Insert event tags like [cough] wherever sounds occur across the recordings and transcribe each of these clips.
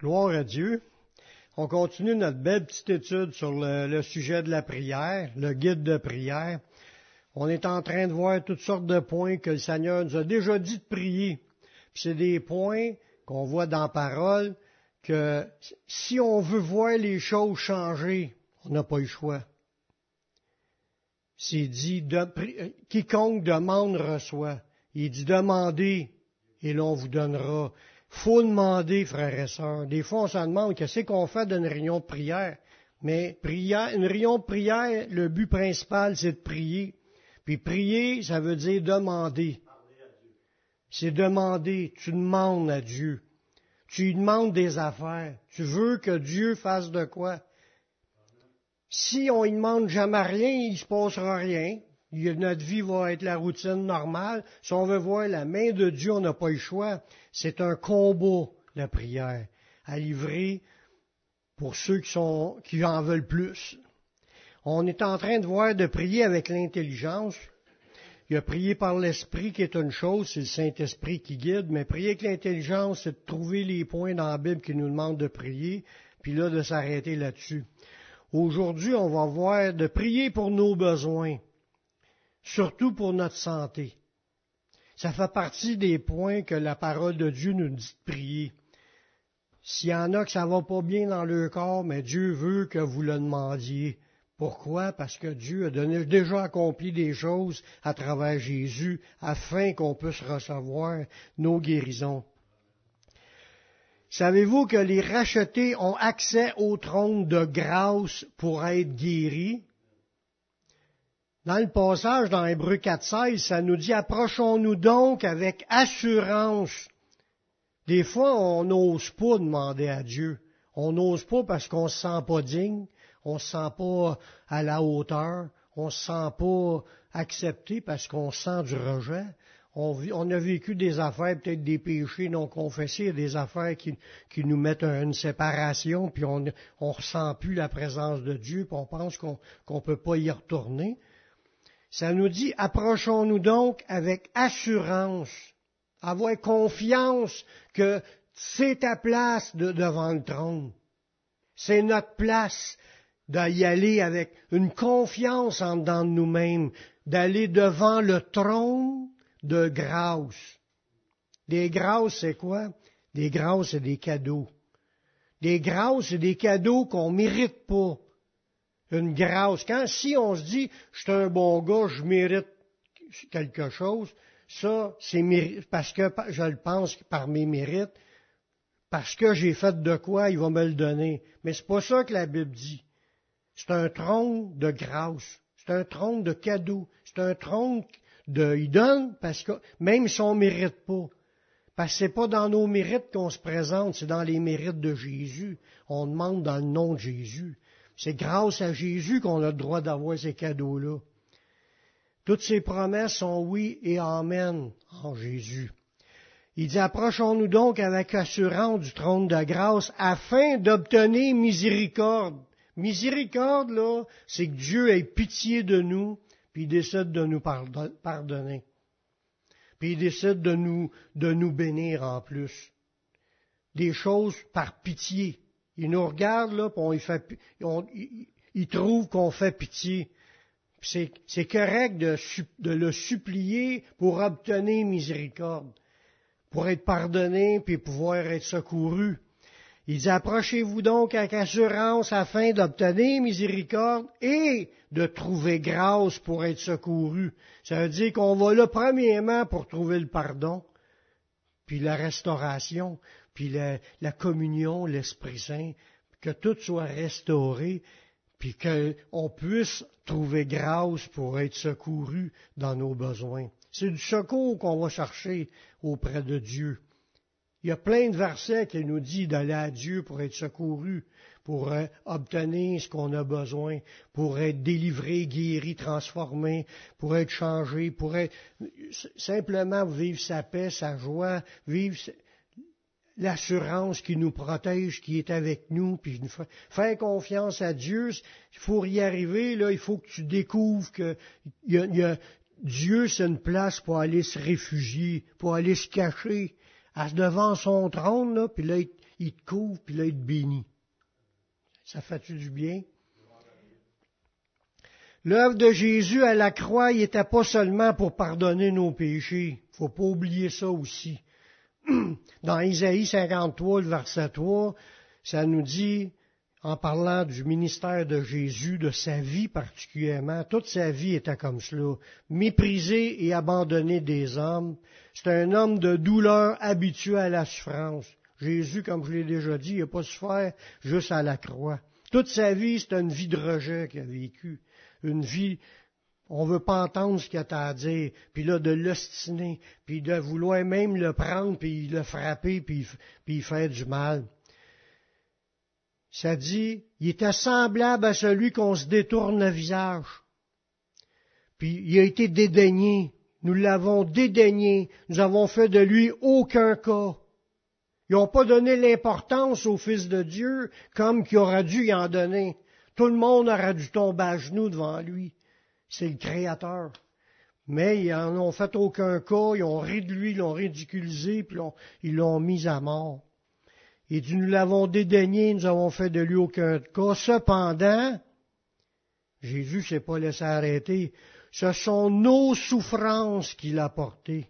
Gloire à Dieu. On continue notre belle petite étude sur le, sujet de la prière, le guide de prière. On est en train de voir toutes sortes de points que le Seigneur nous a déjà dit de prier. C'est des points qu'on voit dans la parole que si on veut voir les choses changer, on n'a pas eu le choix. C'est dit, quiconque demande reçoit. Il dit demandez et l'on vous donnera faut demander, frères et sœurs. Des fois, on se demande qu'est-ce qu'on fait d'une réunion de prière? Mais prière, une réunion de prière, le but principal, c'est de prier. Puis prier, ça veut dire demander. C'est demander. Tu demandes à Dieu. Tu lui demandes des affaires. Tu veux que Dieu fasse de quoi? Si on ne demande jamais rien, il ne se passera rien notre vie va être la routine normale. Si on veut voir la main de Dieu, on n'a pas le choix. C'est un combat, la prière, à livrer pour ceux qui, sont, qui en veulent plus. On est en train de voir de prier avec l'intelligence. Il y a prier par l'esprit qui est une chose, c'est le Saint-Esprit qui guide, mais prier avec l'intelligence, c'est de trouver les points dans la Bible qui nous demandent de prier, puis là de s'arrêter là-dessus. Aujourd'hui, on va voir de prier pour nos besoins surtout pour notre santé. Ça fait partie des points que la parole de Dieu nous dit de prier. S'il y en a que ça va pas bien dans leur corps, mais Dieu veut que vous le demandiez. Pourquoi? Parce que Dieu a déjà accompli des choses à travers Jésus afin qu'on puisse recevoir nos guérisons. Savez-vous que les rachetés ont accès au trône de grâce pour être guéris? Dans le passage dans Hébreu 4.16, ça nous dit approchons-nous donc avec assurance. Des fois, on n'ose pas demander à Dieu. On n'ose pas parce qu'on se sent pas digne, on se sent pas à la hauteur, on se sent pas accepté parce qu'on sent du rejet. On, a vécu des affaires, peut-être des péchés non confessés, des affaires qui, nous mettent une séparation, puis on ne ressent plus la présence de Dieu, puis on pense qu'on ne peut pas y retourner. Ça nous dit, approchons-nous donc avec assurance, avoir confiance que c'est ta place devant le trône. C'est notre place d'y aller avec une confiance en nous-mêmes, d'aller devant le trône de grâce. Des grâces, c'est quoi? Des grâces, c'est des cadeaux. Des grâces, c'est des cadeaux qu'on mérite pas une grâce. Quand si on se dit je suis un bon gars, je mérite quelque chose, ça c'est parce que je le pense par mes mérites, parce que j'ai fait de quoi, il va me le donner. Mais c'est pas ça que la Bible dit. C'est un trône de grâce. C'est un trône de cadeau. C'est un trône de, il donne parce que, même si on mérite pas. Parce que c'est pas dans nos mérites qu'on se présente, c'est dans les mérites de Jésus. On demande dans le nom de Jésus. C'est grâce à Jésus qu'on a le droit d'avoir ces cadeaux-là. Toutes ces promesses sont oui et amen en Jésus. Il dit, approchons-nous donc avec assurance du trône de grâce afin d'obtenir miséricorde. Miséricorde, là, c'est que Dieu ait pitié de nous, puis il décide de nous pardonner. Puis il décide de nous, de nous bénir en plus. Des choses par pitié. Il nous regarde, là, puis il, trouve qu'on fait pitié. C'est correct de, de, le supplier pour obtenir miséricorde, pour être pardonné, puis pouvoir être secouru. Il dit, approchez-vous donc avec assurance afin d'obtenir miséricorde et de trouver grâce pour être secouru. Ça veut dire qu'on va là premièrement pour trouver le pardon, puis la restauration, puis la, communion, l'Esprit Saint, que tout soit restauré, puis qu'on puisse trouver grâce pour être secouru dans nos besoins. C'est du secours qu'on va chercher auprès de Dieu. Il y a plein de versets qui nous disent d'aller à Dieu pour être secouru, pour euh, obtenir ce qu'on a besoin, pour être délivré, guéri, transformé, pour être changé, pour être simplement vivre sa paix, sa joie, vivre l'assurance qui nous protège, qui est avec nous, puis faire confiance à Dieu. Il faut y arriver, là, il faut que tu découvres que Dieu, c'est une place pour aller se réfugier, pour aller se cacher devant son trône, là, puis là, il te couvre, puis là, il te bénit. Ça fait-tu du bien? L'œuvre de Jésus à la croix, il n'était pas seulement pour pardonner nos péchés. Faut pas oublier ça aussi. [clears throat] Dans Isaïe 53, le verset 3, ça nous dit, en parlant du ministère de Jésus, de sa vie particulièrement, toute sa vie était comme cela, méprisé et abandonné des hommes. C'est un homme de douleur habitué à la souffrance. Jésus, comme je l'ai déjà dit, il n'a pas souffert juste à la croix. Toute sa vie, c'est une vie de rejet qu'il a vécu. Une vie, on veut pas entendre ce qu'il a à dire, puis là, de l'ostiner, puis de vouloir même le prendre, puis le frapper, puis, puis faire du mal. Ça dit, il était semblable à celui qu'on se détourne le visage. Puis il a été dédaigné. Nous l'avons dédaigné. Nous avons fait de lui aucun cas. Ils n'ont pas donné l'importance au Fils de Dieu comme qu'il aurait dû y en donner. Tout le monde aurait dû tomber à genoux devant lui. C'est le Créateur. Mais ils n'en ont fait aucun cas, ils ont ri de lui, ils l'ont ridiculisé, puis ils l'ont mis à mort. Et nous l'avons dédaigné, nous avons fait de lui aucun cas. Cependant, Jésus s'est pas laissé arrêter. Ce sont nos souffrances qu'il a portées.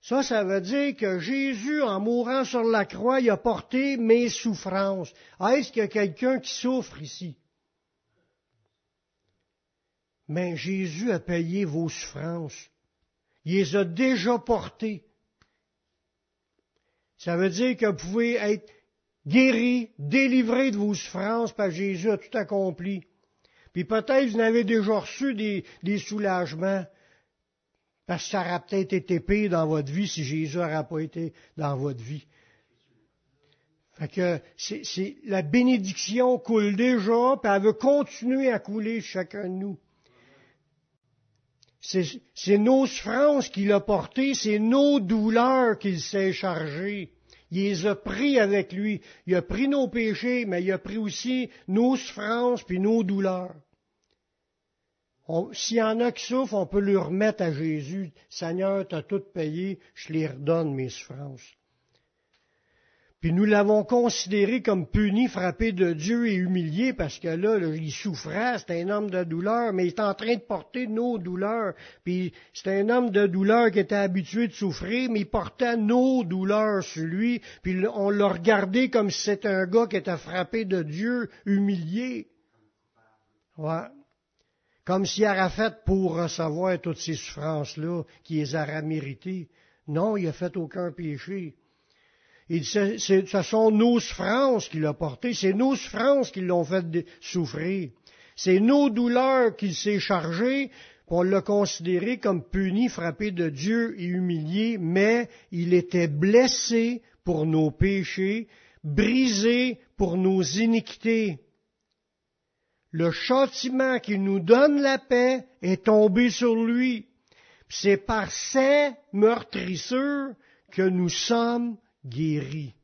Ça, ça veut dire que Jésus, en mourant sur la croix, il a porté mes souffrances. Est-ce qu'il y a quelqu'un qui souffre ici? Mais Jésus a payé vos souffrances. Il les a déjà portées. Ça veut dire que vous pouvez être guéri, délivré de vos souffrances par Jésus a tout accompli. Puis peut-être vous avez déjà reçu des, des soulagements. Parce que ça aurait peut-être été pire dans votre vie si Jésus n'aurait pas été dans votre vie. Fait que c'est, la bénédiction coule déjà, puis elle veut continuer à couler chacun de nous. C'est, nos souffrances qu'il a portées, c'est nos douleurs qu'il s'est chargé. Il les a pris avec lui. Il a pris nos péchés, mais il a pris aussi nos souffrances puis nos douleurs. S'il y en a qui souffrent, on peut leur remettre à Jésus. Seigneur, tu as tout payé, je les redonne mes souffrances. Puis nous l'avons considéré comme puni, frappé de Dieu et humilié, parce que là, il souffrait, c'était un homme de douleur, mais il est en train de porter nos douleurs. Puis c'était un homme de douleur qui était habitué de souffrir, mais il portait nos douleurs sur lui, puis on l'a regardé comme si c'était un gars qui était frappé de Dieu, humilié. Ouais comme s'il aurait fait pour recevoir toutes ces souffrances-là, qui les aurait méritées. Non, il n'a fait aucun péché. Et ce sont nos souffrances qu'il a portées, c'est nos souffrances qui l'ont fait souffrir. C'est nos douleurs qu'il s'est chargé, on l'a considéré comme puni, frappé de Dieu et humilié, mais il était blessé pour nos péchés, brisé pour nos iniquités le châtiment qui nous donne la paix est tombé sur lui. C'est par ces meurtrissures que nous sommes guéris.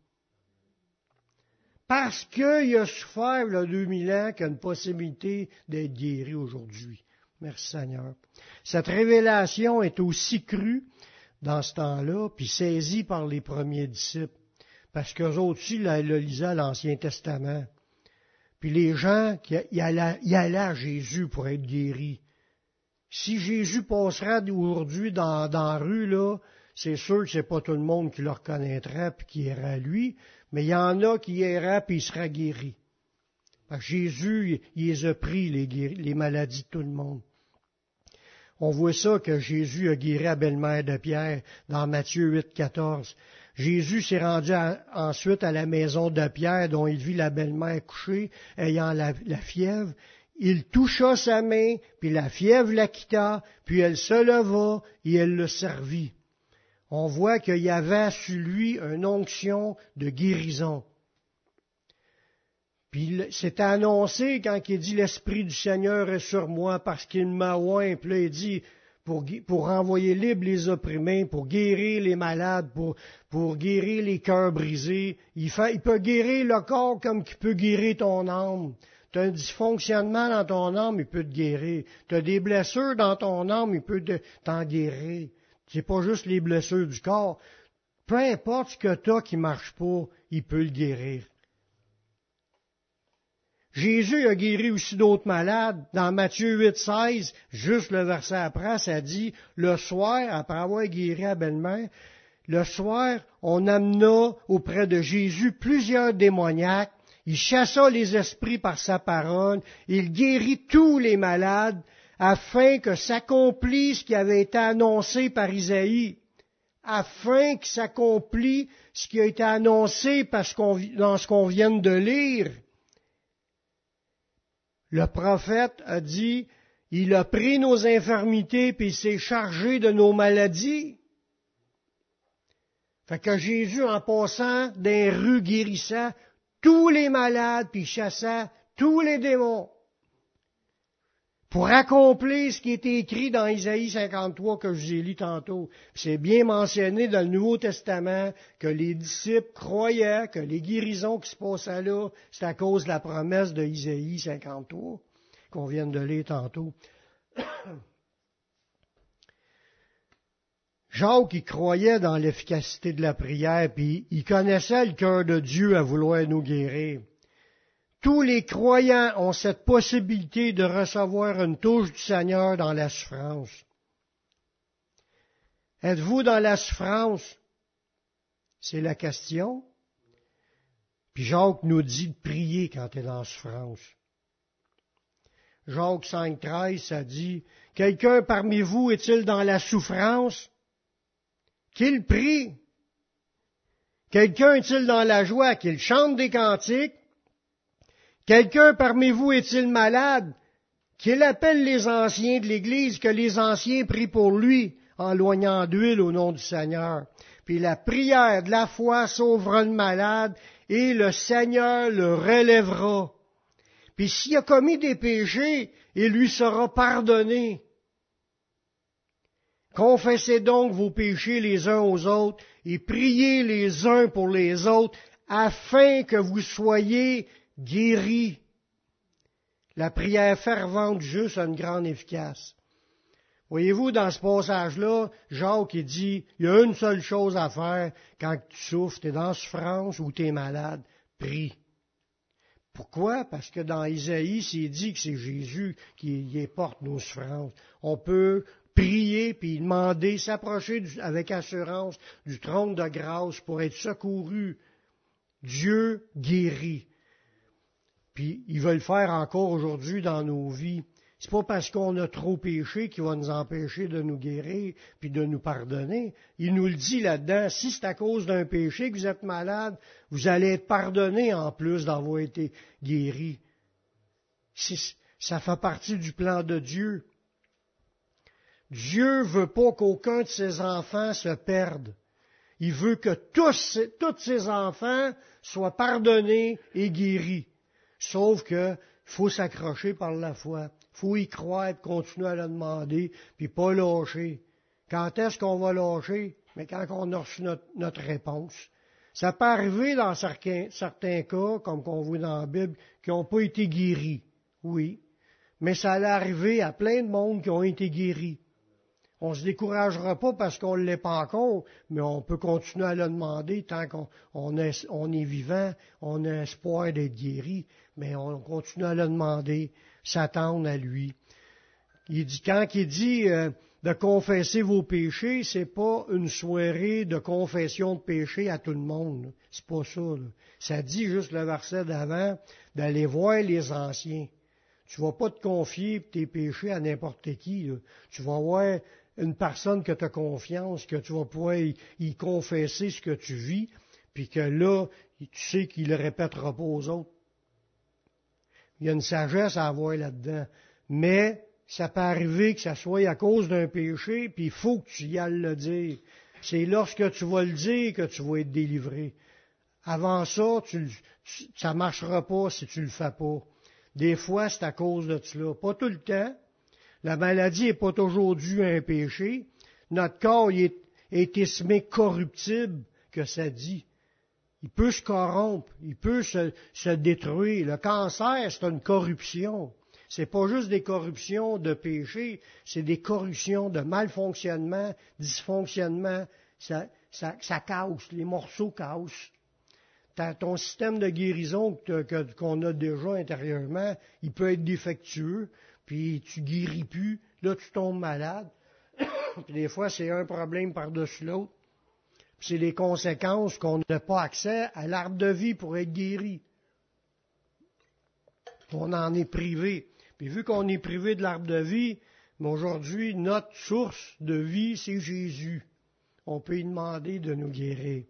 Parce qu'il a souffert il y a 2000 ans qu'il y a une possibilité d'être guéri aujourd'hui. Merci Seigneur. Cette révélation est aussi crue dans ce temps-là, puis saisie par les premiers disciples. Parce qu'eux autres aussi, ils lisaient l'Ancien Testament. Puis les gens qui allaient, à Jésus pour être guéris. Si Jésus passera aujourd'hui dans, dans la rue, là, c'est sûr que c'est pas tout le monde qui le reconnaîtra puis qui ira à lui, mais il y en a qui ira puis il sera guéri. Parce Jésus, il les a pris, les, maladies de tout le monde. On voit ça que Jésus a guéri la belle-mère de Pierre dans Matthieu 8, 14. Jésus s'est rendu ensuite à la maison de Pierre dont il vit la belle-mère couchée, ayant la, fièvre. Il toucha sa main, puis la fièvre la quitta, puis elle se leva et elle le servit. On voit qu'il y avait sur lui une onction de guérison. Puis c'est annoncé quand il dit l'Esprit du Seigneur est sur moi parce qu'il m'a oint. Il dit pour, pour renvoyer libre les opprimés, pour guérir les malades, pour, guérir les cœurs brisés. Il, il peut guérir le corps comme qu'il peut guérir ton âme. Tu un dysfonctionnement dans ton âme, il peut te guérir. Tu as des blessures dans ton âme, il peut t'en guérir. C'est pas juste les blessures du corps. Peu importe ce que tu as qui marche pas, il peut le guérir. Jésus a guéri aussi d'autres malades. Dans Matthieu 8, 16, juste le verset après, ça dit, le soir, après avoir guéri à belle-mère, le soir, on amena auprès de Jésus plusieurs démoniaques. Il chassa les esprits par sa parole. Il guérit tous les malades afin que s'accomplisse ce qui avait été annoncé par Isaïe. Afin que s'accomplisse ce qui a été annoncé dans ce qu'on vient de lire. Le prophète a dit, il a pris nos infirmités puis il s'est chargé de nos maladies. Fait que Jésus, en passant des rues guérissant tous les malades, puis chassant tous les démons, pour accomplir ce qui est écrit dans Isaïe 53 que je vous ai lu tantôt. C'est bien mentionné dans le Nouveau Testament que les disciples croyaient que les guérisons qui se passaient là, c'est à cause de la promesse de Isaïe 53 qu'on vient de lire tantôt. [coughs] Jacques, il croyait dans l'efficacité de la prière, puis il connaissait le cœur de Dieu à vouloir nous guérir. Tous les croyants ont cette possibilité de recevoir une touche du Seigneur dans la souffrance. Êtes-vous dans la souffrance? C'est la question. Puis Jacques nous dit de prier quand tu dans la souffrance. Jacques 5.13, ça dit, Quelqu'un parmi vous est-il dans la souffrance? qu'il prie. Quelqu'un est-il dans la joie? Qu'il chante des cantiques? Quelqu'un parmi vous est-il malade? Qu'il appelle les anciens de l'Église, que les anciens prient pour lui, en loignant d'huile au nom du Seigneur. Puis la prière de la foi sauvera le malade, et le Seigneur le relèvera. Puis s'il a commis des péchés, il lui sera pardonné. Confessez donc vos péchés les uns aux autres et priez les uns pour les autres afin que vous soyez guéris. La prière fervente juste a une grande efficace. Voyez-vous, dans ce passage-là, Jacques dit, il y a une seule chose à faire quand tu souffres, tu es dans souffrance ou tu es malade, prie. Pourquoi? Parce que dans Isaïe, c'est dit que c'est Jésus qui porte nos souffrances. On peut prier puis demander, s'approcher avec assurance du trône de grâce pour être secouru. Dieu guérit. Puis il veut le faire encore aujourd'hui dans nos vies. C'est pas parce qu'on a trop péché qu'il va nous empêcher de nous guérir puis de nous pardonner. Il nous le dit là-dedans. Si c'est à cause d'un péché que vous êtes malade, vous allez être pardonné en plus d'avoir été guéri. Ça fait partie du plan de Dieu. Dieu veut pas qu'aucun de ses enfants se perde. Il veut que tous, tous ses enfants soient pardonnés et guéris. Sauf que faut s'accrocher par la foi. faut y croire, et continuer à le demander, puis pas lâcher. Quand est-ce qu'on va lâcher? Mais quand on a reçu notre, réponse. Ça peut arriver dans certains, certains cas, comme qu'on voit dans la Bible, qui n'ont pas été guéris. Oui. Mais ça allait arriver à plein de monde qui ont été guéris. On ne se découragera pas parce qu'on ne l'est pas encore, mais on peut continuer à le demander tant qu'on est, vivant, on a espoir d'être guéri, mais on continue à le demander, s'attendre à lui. Il dit, quand il dit euh, de confesser vos péchés, c'est pas une soirée de confession de péché à tout le monde. C'est pas ça. Ça dit juste le verset d'avant d'aller voir les anciens. Tu vas pas te confier tes péchés à n'importe qui. Tu vas voir une personne que tu as confiance, que tu vas pouvoir y, confesser ce que tu vis, puis que là, tu sais qu'il le répétera pas aux autres. Il y a une sagesse à avoir là-dedans. Mais ça peut arriver que ça soit à cause d'un péché, puis il faut que tu y ailles le dire. C'est lorsque tu vas le dire que tu vas être délivré. Avant ça, tu, ça ne marchera pas si tu le fais pas. Des fois, c'est à cause de cela. Pas tout le temps, la maladie n'est pas toujours due à un péché. Notre corps est, estimé corruptible, que ça dit. Il peut se corrompre, il peut se, se détruire. Le cancer, c'est une corruption. C'est pas juste des corruptions de péché, c'est des corruptions de malfonctionnement, dysfonctionnement. Ça, ça, ça casse, les morceaux cassent. ton système de guérison qu'on a déjà intérieurement, il peut être défectueux, puis tu guéris plus, là tu tombes malade. [coughs] puis des fois, c'est un problème par-dessus l'autre. C'est les conséquences qu'on n'a pas accès à l'arbre de vie pour être guéri. On en est privé. Puis vu qu'on est privé de l'arbre de vie, mais aujourd'hui, notre source de vie, c'est Jésus. On peut lui demander de nous guérir.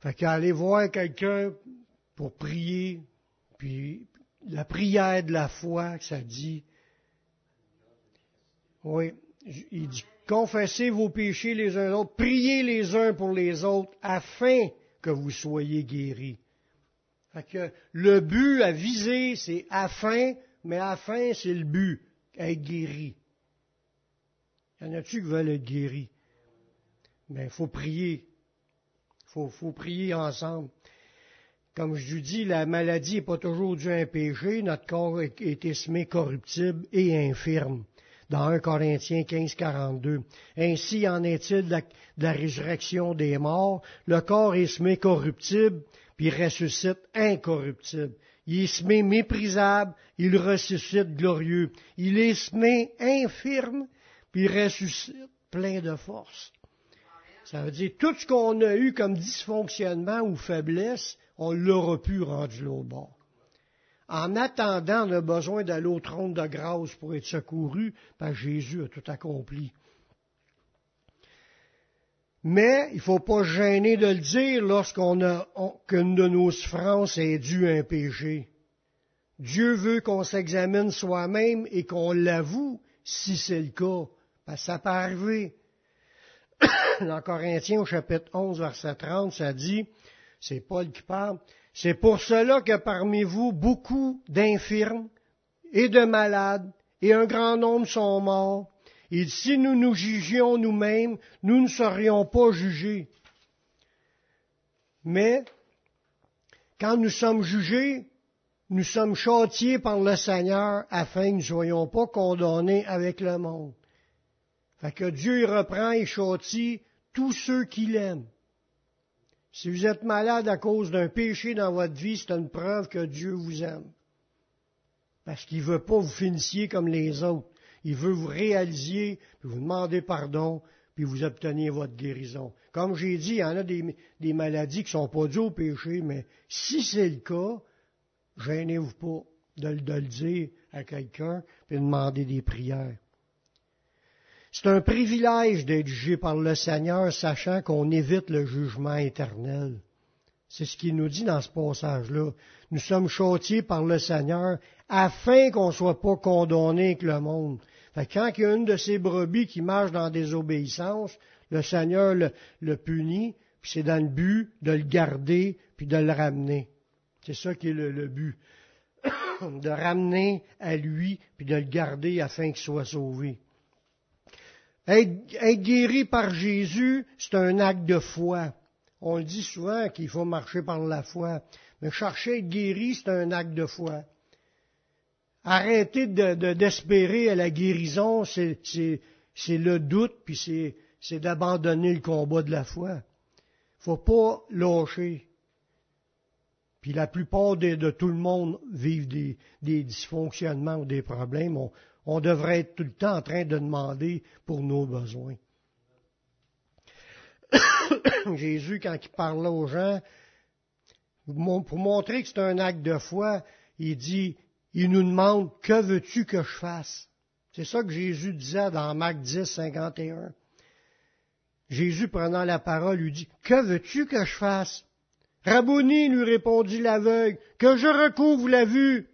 Fait qu'aller voir quelqu'un pour prier, puis la prière de la foi, ça dit, oui, il dit, confessez vos péchés les uns aux autres, priez les uns pour les autres, afin que vous soyez guéris. Fait le but à viser, c'est afin, mais afin, c'est le but, être guéri. Y en a-tu qui veulent être guéris? Mais il faut prier. Il faut, prier ensemble. Comme je vous dis, la maladie n'est pas toujours due à un péché. Notre corps est estimé corruptible et infirme. Dans 1 Corinthiens 15, 42. Ainsi en est-il de, la, résurrection des morts? Le corps est semé corruptible, puis ressuscite incorruptible. Il est semé méprisable, il ressuscite glorieux. Il est semé infirme, puis ressuscite plein de force. Ça veut dire tout ce qu'on a eu comme dysfonctionnement ou faiblesse, on l'aura pu rendu au bord. En attendant, on a besoin d'aller au trône de grâce pour être secouru, parce Jésus a tout accompli. Mais il ne faut pas gêner de le dire lorsqu'on a qu'une de nos souffrances est due à un péché. Dieu veut qu'on s'examine soi-même et qu'on l'avoue si c'est le cas. Parce ça peut arriver. [coughs] Dans Corinthiens au chapitre 11, verset 30, ça dit, c'est Paul qui parle, c'est pour cela que parmi vous beaucoup d'infirmes et de malades et un grand nombre sont morts et si nous nous jugions nous-mêmes, nous ne serions pas jugés. Mais, quand nous sommes jugés, nous sommes châtiés par le Seigneur afin que nous ne soyons pas condamnés avec le monde. Fait que Dieu reprend et châtie tous ceux qu'il aime. Si vous êtes malade à cause d'un péché dans votre vie, c'est une preuve que Dieu vous aime. Parce qu'il ne veut pas vous finissiez comme les autres. Il veut vous réaliser, puis vous demander pardon, puis vous obteniez votre guérison. Comme j'ai dit, il y en a des, maladies qui ne sont pas dues au péché, mais si c'est le cas, gênez-vous pas de, le dire à quelqu'un, puis demander des prières. C'est un privilège d'être jugé par le Seigneur, sachant qu'on évite le jugement éternel. C'est ce qu'il nous dit dans ce passage-là. Nous sommes châtiés par le Seigneur afin qu'on ne soit pas condamnés avec le monde. Fait quand il y a une de ces brebis qui marche dans désobéissance, le Seigneur le, punit, puis c'est dans le but de le garder, puis de le ramener. C'est ça qui est le, but. [coughs] de ramener à lui, puis de le garder afin qu'il soit sauvé. Être guéri par Jésus, c'est un acte de foi. On le dit souvent qu'il faut marcher par la foi. Mais chercher à être guéri, c'est un acte de foi. Arrêter d'espérer à la guérison, c'est le doute, puis c'est d'abandonner le combat de la foi. faut pas lâcher. Puis la plupart de, tout le monde vivent des, dysfonctionnements ou des problèmes. On, devrait être tout le temps en train de demander pour nos besoins. [coughs] Jésus, quand il parlait aux gens, pour montrer que c'est un acte de foi, il dit, il nous demande, que veux-tu que je fasse? C'est ça que Jésus disait dans Marc 10, 51. Jésus, prenant la parole, lui dit, que veux-tu que je fasse? Rabouni, lui répondit l'aveugle, que je recouvre la vue.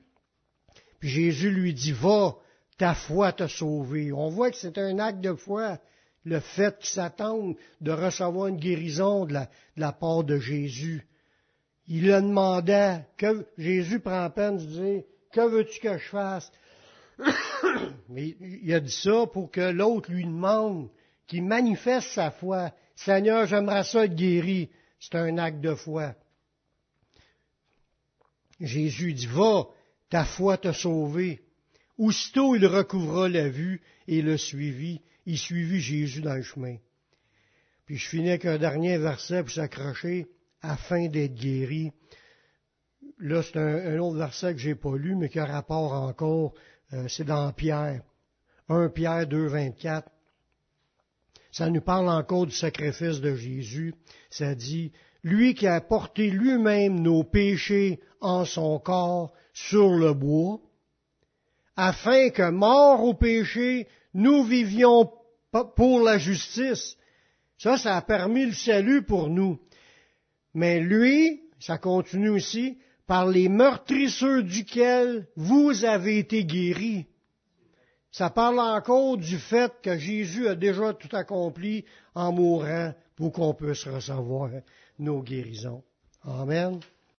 Puis Jésus lui dit, va, ta foi t'a sauvé. On voit que c'est un acte de foi, le fait qu'il s'attende de recevoir une guérison de la, de la part de Jésus. Il le demandait, que Jésus prend peine de dire, que veux-tu que je fasse? [coughs] Mais il a dit ça pour que l'autre lui demande, qu'il manifeste sa foi. Seigneur, j'aimerais ça être guéri. C'est un acte de foi. Jésus dit, va, ta foi t'a sauvé. Aussitôt il recouvra la vue et le suivit. Il suivit Jésus dans le chemin. Puis je finis avec un dernier verset pour s'accrocher, afin d'être guéri. Là, c'est un, autre verset que j'ai pas lu, mais qui a rapport encore, euh, c'est dans Pierre. 1 Pierre 2, 24. Ça nous parle encore du sacrifice de Jésus. Ça dit, lui qui a porté lui-même nos péchés en son corps sur le bois, afin que, mort au péché, nous vivions pour la justice. Ça, ça a permis le salut pour nous. Mais lui, ça continue aussi, par les meurtrisseurs duquel vous avez été guéris. Ça parle encore du fait que Jésus a déjà tout accompli en mourant pour qu'on puisse recevoir nos guérisons. Amen.